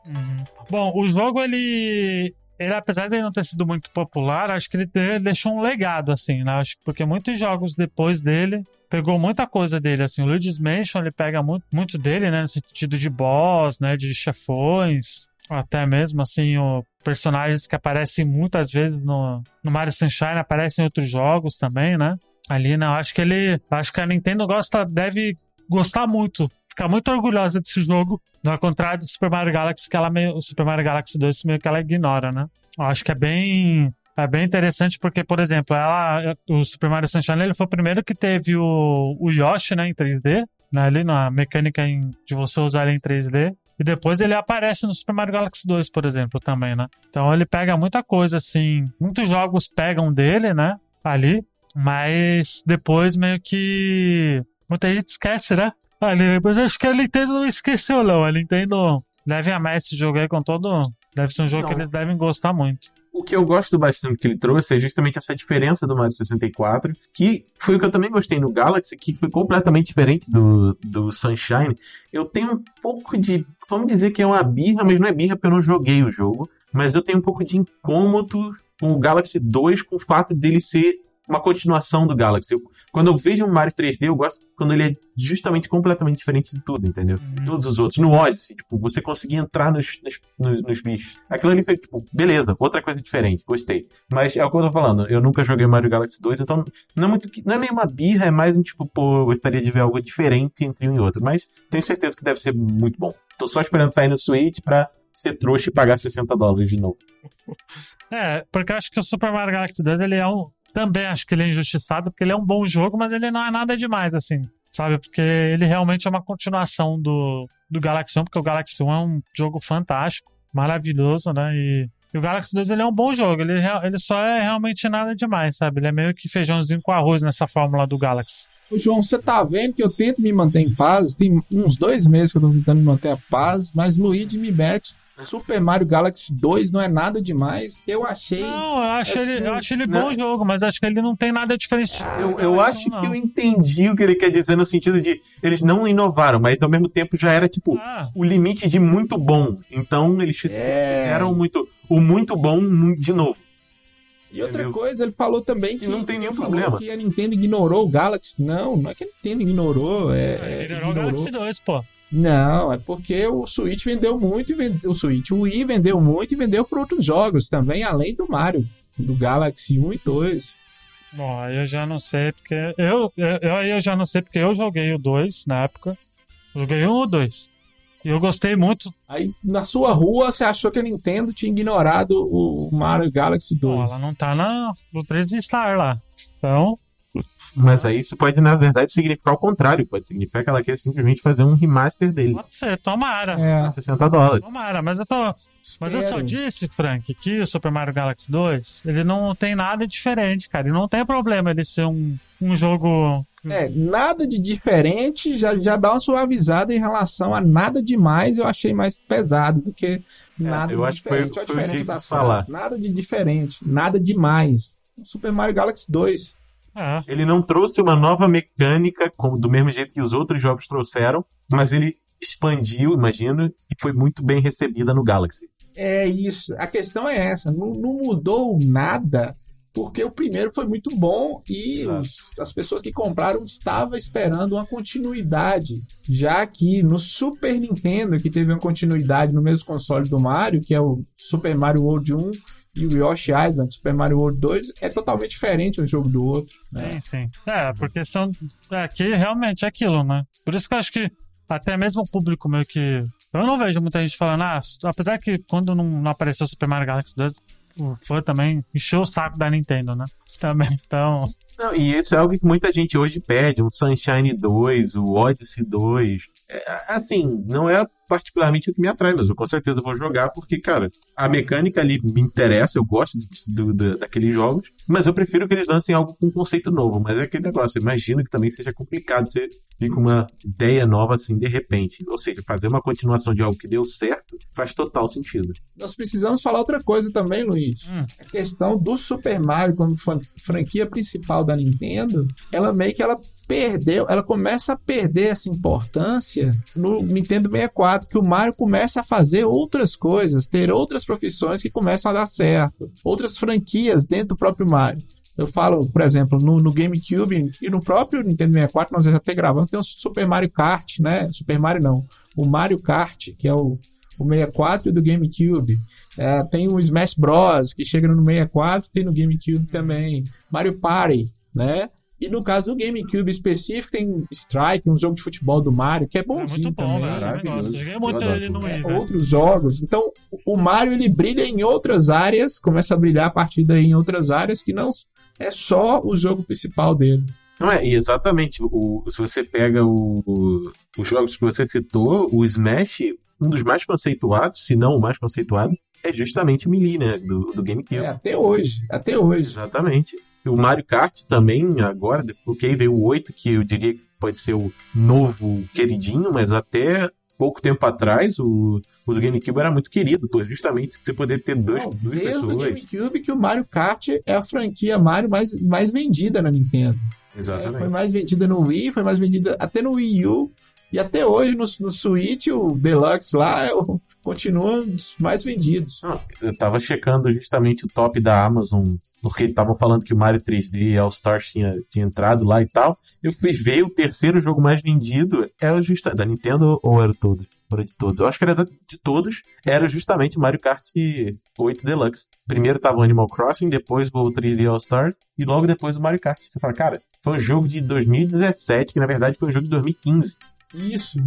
Uhum. Bom, o jogo, ele. Ele, apesar de ele não ter sido muito popular, acho que ele deixou um legado, assim, né? Acho que porque muitos jogos depois dele pegou muita coisa dele, assim. O Luigi's Mansion, ele pega muito, muito dele, né? No sentido de boss, né? De chefões. Até mesmo, assim, o personagens que aparecem muitas vezes no, no Mario Sunshine aparecem em outros jogos também, né? Ali, né? Eu acho que ele. Acho que a Nintendo gosta, deve gostar muito. Ficar muito orgulhosa desse jogo. Ao contrário do Super Mario Galaxy, que ela meio. O Super Mario Galaxy 2 meio que ela ignora, né? Eu acho que é bem. É bem interessante porque, por exemplo, ela, o Super Mario Sunshine ele foi o primeiro que teve o, o Yoshi né, em 3D, né, ali na mecânica em- de você usar ele em 3D. E depois ele aparece no Super Mario Galaxy 2, por exemplo, também, né? Então ele pega muita coisa, assim. Muitos jogos pegam dele, né? Ali. Mas depois meio que. Muita gente esquece, né? Ali, mas acho que a Nintendo não esqueceu, não. A Nintendo deve amar esse jogo aí com todo. Deve ser um jogo Não. que eles devem gostar muito. O que eu gosto bastante que ele trouxe é justamente essa diferença do Mario 64, que foi o que eu também gostei no Galaxy, que foi completamente diferente do, do Sunshine. Eu tenho um pouco de. Vamos dizer que é uma birra, mas não é birra porque eu não joguei o jogo. Mas eu tenho um pouco de incômodo com o Galaxy 2, com o fato dele ser uma continuação do Galaxy. Eu- quando eu vejo um Mario 3D, eu gosto quando ele é justamente completamente diferente de tudo, entendeu? Uhum. Todos os outros. No Odyssey, tipo, você conseguia entrar nos, nos, nos, bichos. Aquilo ali foi, tipo, beleza, outra coisa diferente, gostei. Mas é o que eu tô falando, eu nunca joguei Mario Galaxy 2, então não é muito não é meio uma birra, é mais um tipo, pô, eu gostaria de ver algo diferente entre um e outro. Mas tenho certeza que deve ser muito bom. Tô só esperando sair no Switch pra ser trouxa e pagar 60 dólares de novo. É, porque eu acho que o Super Mario Galaxy 2 ele é um. Também acho que ele é injustiçado, porque ele é um bom jogo, mas ele não é nada demais, assim. Sabe? Porque ele realmente é uma continuação do, do Galaxy 1, porque o Galaxy 1 é um jogo fantástico, maravilhoso, né? E, e o Galaxy 2 ele é um bom jogo, ele, rea- ele só é realmente nada demais, sabe? Ele é meio que feijãozinho com arroz nessa fórmula do Galaxy. Ô, João, você tá vendo que eu tento me manter em paz? Tem uns dois meses que eu tô tentando me manter a paz, mas Luigi me mete. Super Mario Galaxy 2 não é nada demais. Eu achei. Não, eu acho, assim, ele, eu acho ele né? bom jogo, mas acho que ele não tem nada diferente. Eu, eu acho não. que eu entendi o que ele quer dizer no sentido de eles não inovaram, mas ao mesmo tempo já era tipo Ah, o limite de muito bom. Então eles É. fizeram muito, o muito bom de novo. E outra Entendeu? coisa, ele falou também que, Que não tem nenhum problema. que a Nintendo ignorou o Galaxy. Não, não é que a Nintendo ignorou. É, é, ele era o Galaxy 2, pô. Não, é porque o Switch vendeu muito e vendeu, o Switch, o Wii vendeu muito e vendeu para outros jogos também, além do Mario, do Galaxy 1 e 2. Bom, aí eu já não sei, porque. Eu, eu, aí eu já não sei, porque eu joguei o 2 na época. Joguei um ou dois. E eu gostei muito. Aí na sua rua você achou que a Nintendo tinha ignorado o Mario Galaxy Bom, 2. ela não tá na, no 3D Star lá. Então. Mas aí isso pode, na verdade, significar o contrário. Pode significar que ela quer simplesmente fazer um remaster dele. Pode ser, tomara. É. 60 dólares. Tomara, mas eu tô. Mas eu só disse, Frank, que o Super Mario Galaxy 2, ele não tem nada diferente, cara. E não tem problema ele ser um, um jogo. É, nada de diferente já, já dá uma suavizada em relação a nada demais. Eu achei mais pesado do que nada eu de acho que foi- diferente. Olha a foi o diferença das. Nada de diferente, nada demais. Super Mario Galaxy 2. É. Ele não trouxe uma nova mecânica, como do mesmo jeito que os outros jogos trouxeram, mas ele expandiu, imagino, e foi muito bem recebida no Galaxy. É isso. A questão é essa. Não, não mudou nada. Porque o primeiro foi muito bom e os- as pessoas que compraram estavam esperando uma continuidade. Já que no Super Nintendo, que teve uma continuidade no mesmo console do Mario, que é o Super Mario World 1 e o Yoshi Island, Super Mario World 2, é totalmente diferente um jogo do outro. né? Sim, sim. É, porque são. É, que realmente é aquilo, né? Por isso que eu acho que até mesmo o público meio que. Eu não vejo muita gente falando, ah, apesar que quando não, não apareceu Super Mario Galaxy 2, o fã também encheu o saco da Nintendo, né? Também. Então. Não, e isso é algo que muita gente hoje pede, um Sunshine 2, o Odyssey 2. É, assim, não é particularmente o que me atrai, mas eu com certeza vou jogar, porque, cara, a mecânica ali me interessa, eu gosto do, do- daqueles jogos, mas eu prefiro que eles lancem algo com um conceito novo. Mas é aquele negócio, eu imagino que também seja complicado você vir com uma ideia nova assim de repente. Ou seja, fazer uma continuação de algo que deu certo faz total sentido. Nós precisamos falar outra coisa também, Luiz. Hum. A questão do Super Mario como fran- franquia principal da Nintendo, ela meio que ela perdeu, ela começa a perder essa importância no Nintendo 64, que o Mario começa a fazer outras coisas, ter outras profissões que começam a dar certo, outras franquias dentro do próprio Mario. Eu falo, por exemplo, no, no GameCube e no próprio Nintendo 64, nós já até gravamos, tem o Super Mario Kart, né? Super Mario não, o Mario Kart, que é o, o 64 e o do GameCube. É, tem o Smash Bros, que chega no 64, tem no GameCube também. Mario Party, né? E no caso do GameCube específico, tem Strike, um jogo de futebol do Mario, que é É bonzinho muito bom, também. velho. Eu gosto. Joguei Eu muito adoro ele no. Wii, É, velho. outros jogos. Então, o Mario ele brilha em outras áreas, começa a brilhar a partir daí em outras áreas que não é só o jogo principal dele. Não é, e exatamente. O, se você pega o, o- os jogos que você citou, o Smash, um dos mais conceituados, se não o mais conceituado, é justamente o Melee, né? Do, do GameCube. É, até hoje, até hoje. Exatamente. O Mario Kart também, agora, porque veio o 8, que eu diria que pode ser o novo queridinho, mas até pouco tempo atrás, o, o do GameCube era muito querido, por justamente você poder ter dois, Não, duas desde o pessoas. GameCube que o Mario Kart é a franquia Mario mais, mais vendida na Nintendo. É, Exatamente. foi mais vendida no Wii, foi mais vendida até no Wii U. E até hoje no, no Switch, o Deluxe lá é o- continua um dos mais vendidos. Não, eu tava checando justamente o top da Amazon, porque estavam falando que o Mario 3D All Stars tinha, tinha entrado lá e tal. Eu fui ver o terceiro jogo mais vendido, o justa da Nintendo ou era todos? Era de todos. Eu acho que era de todos, era justamente Mario Kart 8 Deluxe. Primeiro tava o Animal Crossing, depois o 3D All Stars e logo depois o Mario Kart. Você fala, cara, foi um jogo de 2017, que na verdade foi um jogo de 2015. Isso.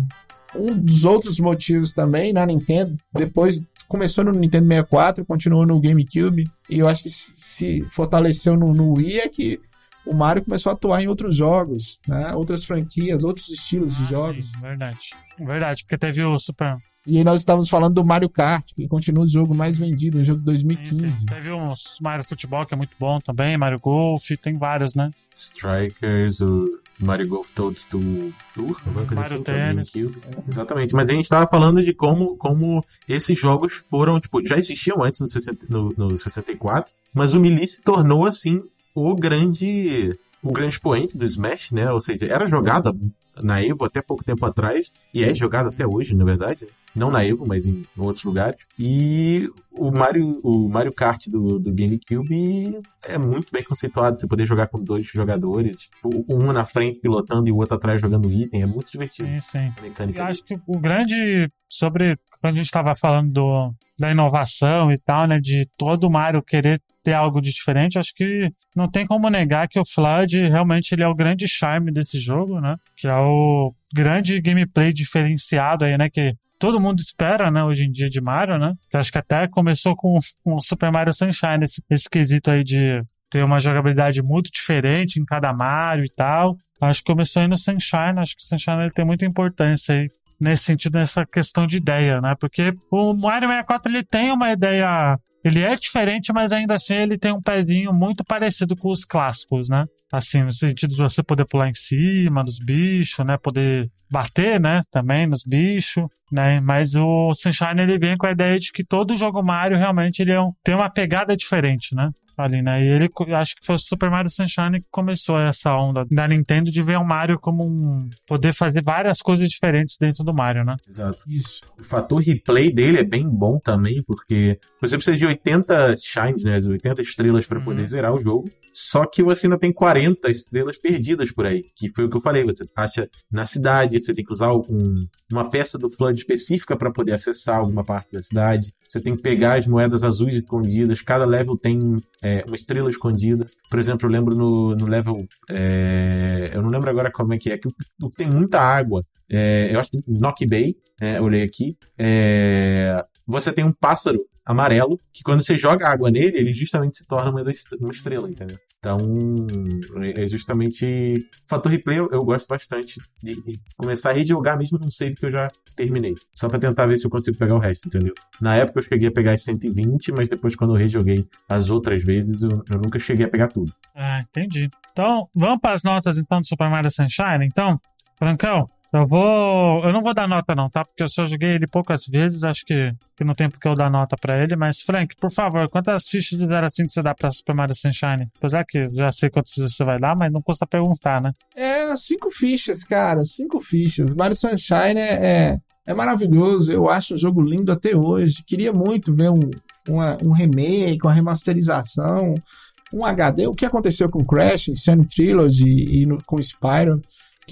Um dos outros motivos também na Nintendo, depois começou no Nintendo 64, continuou no GameCube, e eu acho que se fortaleceu no, no Wii é que o Mario começou a atuar em outros jogos, né? outras franquias, outros estilos de Ah, jogos. sim, verdade. Verdade, porque teve o Super. E aí nós estávamos falando do Mario Kart, que continua o jogo mais vendido, um jogo de Sim, 2015. sim. Teve o Mario Futebol, que é muito bom também, Mario Golf, tem vários, né? Strikers, o Mario Golf Toads Tour, Tour Mario assim, o Tennis. Exatamente, mas a gente tava falando de como, como esses jogos foram, tipo, já existiam antes no, 60 no, no 64, mas o Melee se tornou, assim, o grande o grande expoente do Smash, né? Ou seja, era jogada na Evo até pouco tempo atrás, e é jogada até hoje, na verdade. Não na Evo, mas em outros lugares. E o Mario, o Mario Kart do, do GameCube é muito bem conceituado. Você poder jogar com dois jogadores, tipo, um na frente pilotando e o outro atrás jogando item. É muito divertido. Sim, sim. A E mecânica. acho que o grande. Sobre. Quando a gente estava falando do, da inovação e tal, né? De todo Mario querer ter algo de diferente, acho que não tem como negar que o Flood realmente ele é o grande charme desse jogo, né? Que é o grande gameplay diferenciado aí, né? Que todo mundo espera, né? Hoje em dia de Mario, né? Que acho que até começou com, com o Super Mario Sunshine, esse, esse quesito aí de ter uma jogabilidade muito diferente em cada Mario e tal. Acho que começou aí no Sunshine, acho que o Sunshine ele tem muita importância aí nesse sentido, nessa questão de ideia, né? Porque o Mario 64 ele tem uma ideia ele é diferente, mas ainda assim ele tem um pezinho muito parecido com os clássicos, né? Assim, no sentido de você poder pular em cima dos bichos, né? Poder bater, né? Também nos bichos, né? Mas o Sunshine ele vem com a ideia de que todo jogo Mario realmente ele é um, tem uma pegada diferente, né? Ali, né? E ele, acho que foi o Super Mario Sunshine que começou essa onda da Nintendo de ver o Mario como um. poder fazer várias coisas diferentes dentro do Mario, né? Exato. Isso. O fator replay dele é bem bom também, porque você precisa de 80 shines, né? 80 estrelas para poder uhum. zerar o jogo. Só que você ainda tem 40 estrelas perdidas por aí, que foi o que eu falei. Você acha na cidade, você tem que usar um, uma peça do Flood específica para poder acessar alguma parte da cidade. Você tem que pegar as moedas azuis escondidas. Cada level tem é, uma estrela escondida. Por exemplo, eu lembro no, no level. É, eu não lembro agora como é que é, que tem muita água. É, eu acho que Knock Bay, é, eu olhei aqui. É, você tem um pássaro amarelo, que quando você joga água nele, ele justamente se torna uma, uma estrela, entendeu? Então, é, é justamente. Fator replay eu, eu gosto bastante de, começar a rejogar mesmo não sei porque eu já terminei. Só pra tentar ver se eu consigo pegar o resto, entendeu? Na época eu cheguei a pegar as 120, mas depois quando eu rejoguei as outras vezes, eu, eu nunca cheguei a pegar tudo. Ah, entendi. Então, vamos para as notas então do Super Mario Sunshine, então? Francão, eu vou. Eu não vou dar nota, não, tá? Porque eu só joguei ele poucas vezes, acho que, que não tem porque eu dar nota pra ele. Mas, Frank, por favor, quantas fichas de 0 a 5 você dá pra Super Mario Sunshine? Apesar que já sei quantas você vai dar, mas não custa perguntar, né? É, cinco fichas, cara. Cinco fichas. Mario Sunshine é, é, é maravilhoso. Eu acho um jogo lindo até hoje. Queria muito ver um, uma, um remake, uma remasterização, um HD. O que aconteceu com Crash, Insane Trilogy e no, com Spyro.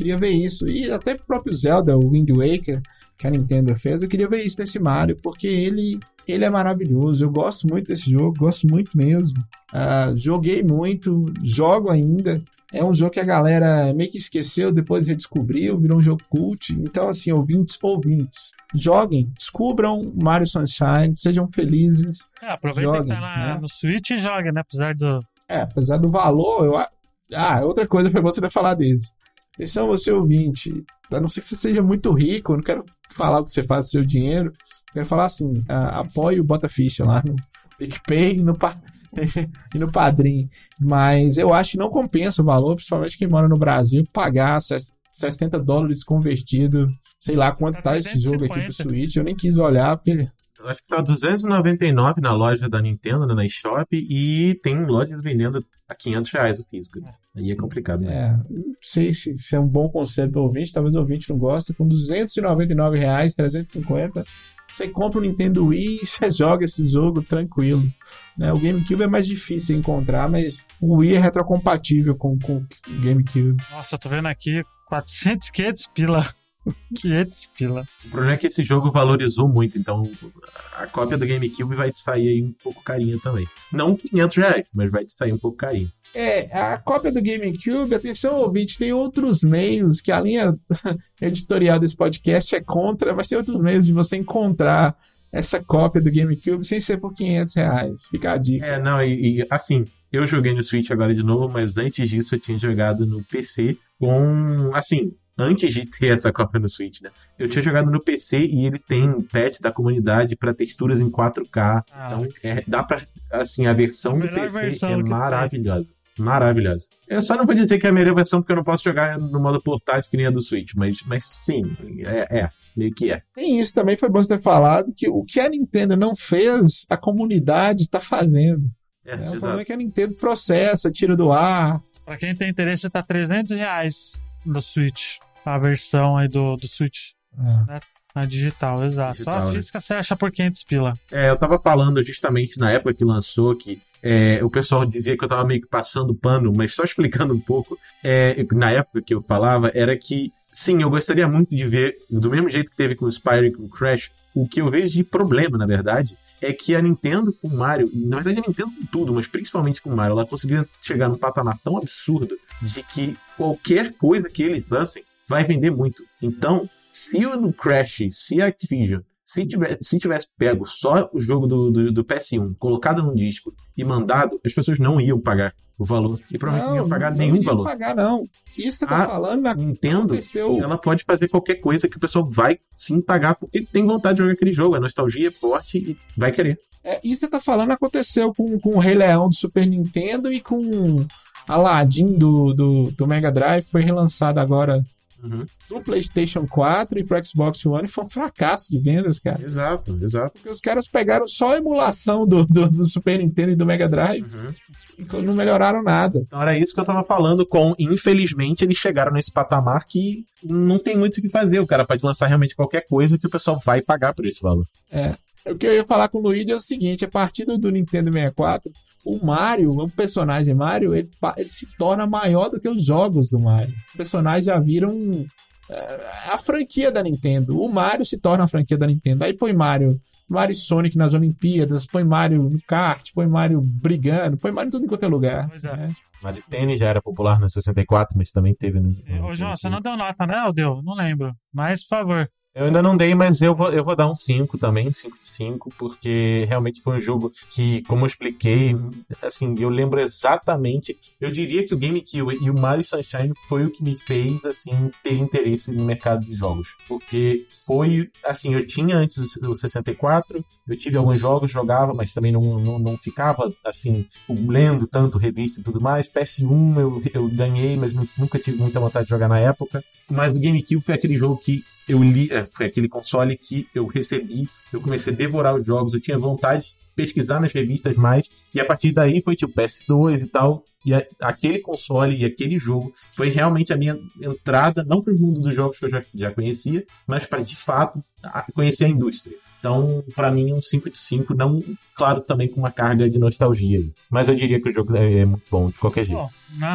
Queria ver isso. E até o próprio Zelda, o Wind Waker, que a Nintendo fez, eu queria ver isso nesse Mario, porque ele, ele é maravilhoso. Eu gosto muito desse jogo, gosto muito mesmo. Uh, joguei muito, jogo ainda. É um jogo que a galera meio que esqueceu, depois redescobriu, virou um jogo cult. Então, assim, ouvintes, ouvintes, joguem, descubram Mario Sunshine, sejam felizes. É, aproveita joguem, que tá na, né? no Switch e joga, né? Apesar do. É, apesar do valor, eu. Ah, outra coisa foi você falar deles. Atenção, você ouvinte. A não ser que você seja muito rico, eu não quero falar o que você faz com seu dinheiro. Eu quero falar assim: apoie o Bota Ficha lá no PicPay e no, e no Padrim. Mas eu acho que não compensa o valor, principalmente quem mora no Brasil, pagar 60 dólares convertido. Sei lá quanto tá esse jogo aqui pro Switch. Eu nem quis olhar, porque acho que tá 299 na loja da Nintendo, né, na eShop, e tem lojas vendendo a 500 reais o físico. Aí é complicado, né? É, não sei se, se é um bom conselho para ouvinte, talvez o ouvinte não goste. Com 299 reais, 350, você compra o Nintendo Wii e você joga esse jogo tranquilo. Né? O GameCube é mais difícil de encontrar, mas o Wii é retrocompatível com, com o GameCube. Nossa, eu tô vendo aqui 400, 500 pila 500 pila. O problema é que esse jogo valorizou muito, então a cópia do GameCube vai te sair aí um pouco carinha também. Não 500 reais, mas vai te sair um pouco carinho. É, a cópia do GameCube, atenção ouvinte, tem outros meios que a linha editorial desse podcast é contra, mas tem outros meios de você encontrar essa cópia do GameCube sem ser por 500 reais. Fica a dica. É, não, e, e assim, eu joguei no Switch agora de novo, mas antes disso eu tinha jogado no PC com, assim, antes de ter essa cópia no Switch, né? Eu tinha jogado no PC e ele tem patch da comunidade para texturas em 4K. Ah, então, é, dá pra. Assim, a versão a do PC é maravilhosa. Maravilhosa. Eu só não vou dizer que é a melhor versão porque eu não posso jogar no modo portátil que nem a do Switch, mas, mas sim, é, é, meio que é. Tem isso também, foi bom você ter falado que o que a Nintendo não fez, a comunidade está fazendo. É, é, o problema é que a Nintendo processa, tira do ar. Pra quem tem interesse, tá 300 reais no Switch a versão aí do, do Switch. É. Né? Na digital, exato. Digital, Só a né? física né? você acha por 500 pila. É, eu tava falando justamente na época que lançou que é, o pessoal dizia que eu tava meio que passando pano, mas só explicando um pouco, é, na época que eu falava, era que sim, eu gostaria muito de ver, do mesmo jeito que teve com o Spyro e com o Crash, o que eu vejo de problema, na verdade, é que a Nintendo com o Mario, na verdade a Nintendo com tudo, mas principalmente com o Mario, ela conseguiu chegar num patamar tão absurdo de que qualquer coisa que eles lancem vai vender muito. Então, se o Crash, se a Activision, Se tivesse, se tivesse pego só o jogo do, do, do PS1, colocado num disco e mandado, as pessoas não iam pagar o valor. E provavelmente não, iam pagar não, nenhum não valor. pagar, não. Isso que eu tô A falando na Nintendo, aconteceu. ela pode fazer qualquer coisa que o pessoal vai sim pagar porque tem vontade de jogar aquele jogo. A nostalgia é forte e vai querer. É, isso que você tá falando aconteceu com, com o Rei Leão do Super Nintendo e com Aladdin do, do, do Mega Drive. Foi relançado agora Uhum. pro PlayStation 4 e pro Xbox One. Foi um fracasso de vendas, cara. Exato, exato. Porque os caras pegaram só a emulação do, do, do Super Nintendo e do Mega Drive Uhum. e não melhoraram nada. Então era isso que eu tava falando com, infelizmente, eles chegaram nesse patamar que não tem muito o que fazer. O cara pode lançar realmente qualquer coisa que o pessoal vai pagar por esse valor. O que eu ia falar com o Luigi é o seguinte: a partir do, do Nintendo 64, o Mario, o personagem Mario, ele, ele se torna maior do que os jogos do Mario. Os personagens já viram é, a franquia da Nintendo. O Mario se torna a franquia da Nintendo. Aí põe Mario. Mario e Sonic nas Olimpíadas, põe Mario no kart, põe Mario brigando, põe Mario em tudo quanto é lugar. Pois é. né? Mario Tennis já era popular no 64, mas também teve no. Ô, João, você não deu nota, né? Ou deu? Não lembro. Mas, por favor. Eu ainda não dei, mas eu vou, eu vou dar um 5 também, 5 de 5, porque realmente foi um jogo que, como eu expliquei, assim, eu lembro exatamente. Eu diria que o GameCube e o Mario Sunshine foi o que me fez, assim, ter interesse no mercado de jogos. Porque foi, assim, eu tinha antes o 64, eu tive alguns jogos, jogava, mas também não, não, não ficava, assim, lendo tanto revista e tudo mais. PS1 eu, eu ganhei, mas nu- nunca tive muita vontade de jogar na época. Mas o GameCube foi aquele jogo que eu li, é, foi aquele console que eu recebi, eu comecei a devorar os jogos, eu tinha vontade de pesquisar nas revistas mais, e a partir daí foi tipo PS2 e tal, e a- aquele console e aquele jogo foi realmente a minha entrada, não para o mundo dos jogos que eu já, já conhecia, mas para de fato conhecer a indústria. Então, para mim, um 5 de 5, não, claro, também com uma carga de nostalgia. aí. Mas eu diria que o jogo é, é muito bom, de qualquer jeito. Bom,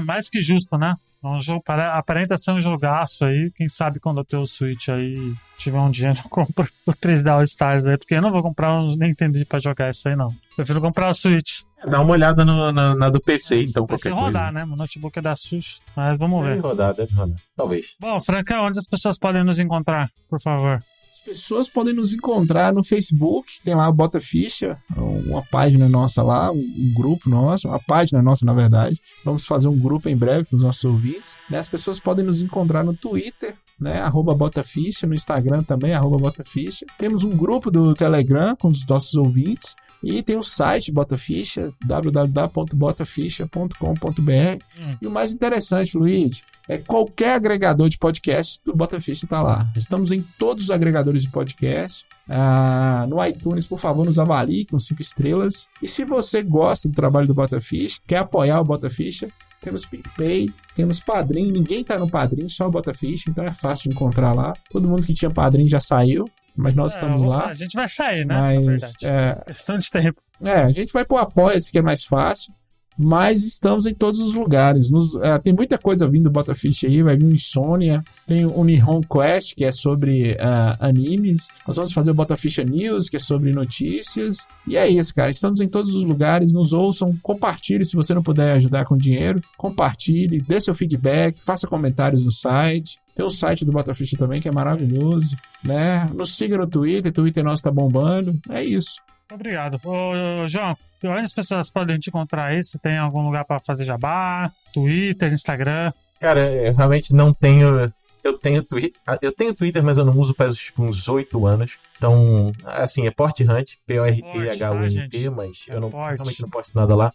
mais que justo, né? É Um jogo, pare- aparenta ser um jogaço aí. Quem sabe quando eu ter o Switch aí, tiver um dinheiro, eu compro o 3D All Stars aí. Porque eu não vou comprar um Nintendo pra jogar isso aí, não. Prefiro comprar o Switch. Dá uma olhada no- na, na do PC, então, Pra qualquer se coisa. rodar, né? Meu notebook é da Switch. Mas vamos Deve ver. rodar, deve rodar. Talvez. Bom, Francão, onde as pessoas podem nos encontrar, por favor? As pessoas podem nos encontrar no Facebook, tem lá o Bota Ficha, uma página nossa lá, um, grupo nosso, uma página nossa, na verdade. Vamos fazer um grupo em breve para os nossos ouvintes. né? As pessoas podem nos encontrar no Twitter, né? Arroba Botaficha, no Instagram também, arroba Botaficha. Temos um grupo do Telegram com os nossos ouvintes. E tem o site Botaficha, www.botaficha.com.br. Hum. E o mais interessante, Luiz, é qualquer agregador de podcast do Botaficha está lá. Estamos em todos os agregadores de podcast. Ah, no iTunes, por favor, nos avalie com cinco estrelas. E se você gosta do trabalho do Botaficha, quer apoiar o Botaficha, temos PicPay, temos Padrim. Ninguém tá no Padrim, só o Botaficha, então é fácil de encontrar lá. Todo mundo que tinha Padrim já saiu, mas nós É, estamos lá. A gente vai sair, né? Mas verdade. é, Questão de tempo. é, a gente vai pro Apoia-se, que é mais fácil. Mas estamos em todos os lugares. Nos- é, tem muita coisa vindo do Botafish aí. Vai vir o Insônia. Tem o Nihon Quest, que é sobre ah, animes. Nós vamos fazer o Botafish News, que é sobre notícias. E é isso, cara. Estamos em todos os lugares. Nos ouçam. Compartilhe se você não puder ajudar com dinheiro. Compartilhe. Dê seu feedback. Faça comentários no site. Tem o site do Botafish também, que é maravilhoso. Né? Nos siga no Twitter. Twitter nosso tá bombando. É isso. Obrigado. Ô, João, onde as pessoas podem te encontrar aí? Se tem algum lugar pra fazer jabá? Twitter, Instagram? Cara, eu realmente não tenho. Eu tenho Twitter, eu tenho Twitter, mas eu não uso faz tipo, uns oito anos. Então, assim, é Port Hunt, P-O-R-T-H-U-N-T, Port, tá, mas É eu não, realmente não posto nada lá.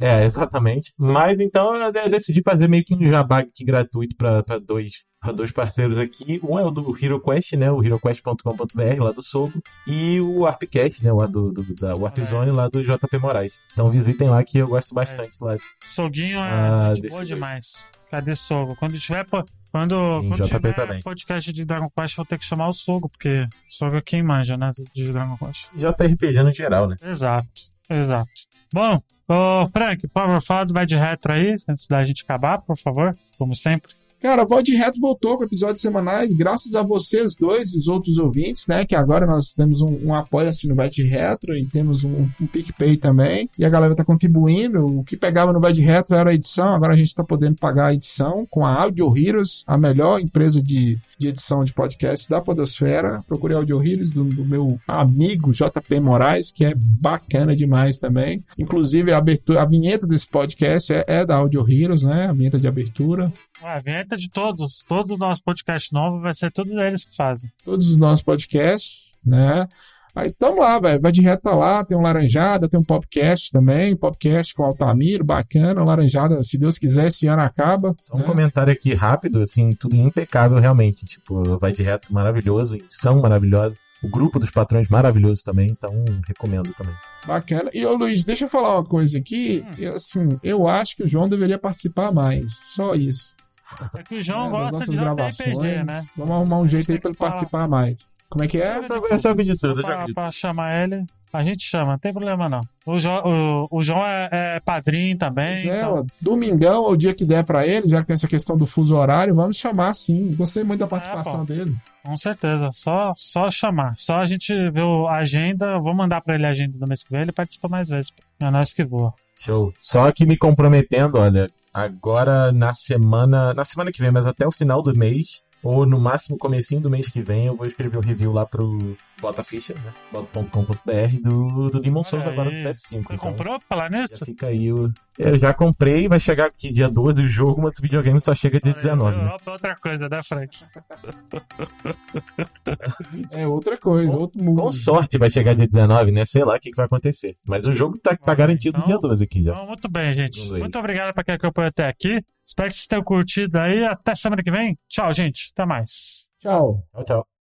É, exatamente. Mas então eu de- decidi fazer meio que um jabá aqui gratuito para dois, pra dois parceiros aqui. Um é o do HeroQuest, né? O heroquest.com.br, lá do Sogo. E o Warpcast, né? O do, do, da Warpzone, lá do JP Moraes. Então visitem lá que eu gosto bastante lá. Soguinho é Ah, gente boa jeito. demais. Cadê Sogo? Quando tiver, quando, Sim, quando tiver também. podcast de Dragon Quest, vou ter que chamar o Sogo, porque Sogo é quem manja, né? De Dragon Quest. JRPG no geral, né? Exato, exato. Bom, ô Frank, por favor, do Bad Retro aí, antes da gente acabar, por favor, como sempre. Cara, Voz de Reto voltou com episódios semanais, graças a vocês dois e os outros ouvintes, né? Que agora nós temos um, um apoio assim no Vai de Retro e temos um, um PicPay também. E a galera tá contribuindo. O que pegava no Vai de Retro era a edição, agora a gente tá podendo pagar a edição com a Audio Heroes, a melhor empresa de, de edição de podcast da Podosfera. Procure Audio Heroes do, do meu amigo JP Moraes, que é bacana demais também. Inclusive, a, abertura, a vinheta desse podcast é, é da Audio Heroes, né? A vinheta de abertura. A vinheta de todos, todo o nosso podcast novo vai ser tudo eles que fazem. Todos os nossos podcasts, né? Aí tamo lá, velho. Vai de reta lá, tem um Laranjada, tem um podcast também, podcast com Altamiro, bacana. Laranjada, se Deus quiser, esse ano acaba. Só um né? comentário aqui rápido, assim, tudo impecável realmente. Tipo, vai de reto maravilhoso, edição maravilhosa. O grupo dos patrões maravilhoso também, então recomendo também. Bacana. E, ô Luiz, deixa eu falar uma coisa aqui. Eu, assim, eu acho que o João deveria participar mais. Só isso. É que o João É, gosta de. RPG, né? Vamos arrumar um jeito aí pra ele falar. participar mais. Como é que é? Eu já, eu já vi de tudo, eu já vi Pra, pra chamar ele, a gente chama, não tem problema não. O, Jo- o, o João é, é padrinho também. Pois é, então- ó, domingão ou o dia que der pra ele, já que tem essa questão do fuso horário, vamos chamar sim. Gostei muito da participação pô. dele. Com certeza, só, só chamar. Só a gente ver a agenda, vou mandar pra ele a agenda do mês que vem, ele participa mais vezes. É nós que voa. Show. Só que me comprometendo, olha, agora na semana. Na semana que vem, mas até o final do mês, ou no máximo comecinho do mês que vem, eu vou escrever o review lá pro Bota Ficha, né? Bota.com.br do, do Demon Souls agora do PS5. Você então comprou falar Já nisso? fica aí o. Eu já comprei, vai chegar aqui dia 12 o jogo, mas o videogame só chega dia 19, né? Europa é outra coisa, né, Frank? É outra coisa, outro mundo. Com sorte vai chegar dia 19, né? Sei lá o que, que vai acontecer. Mas o jogo tá, tá Olha, garantido então- dia 12 aqui já. Então, muito bem, gente. Muito obrigado pra quem acompanhou até aqui. Espero que vocês tenham curtido aí. Até semana que vem. Tchau, gente. Até mais. Tchau. Tchau, tchau.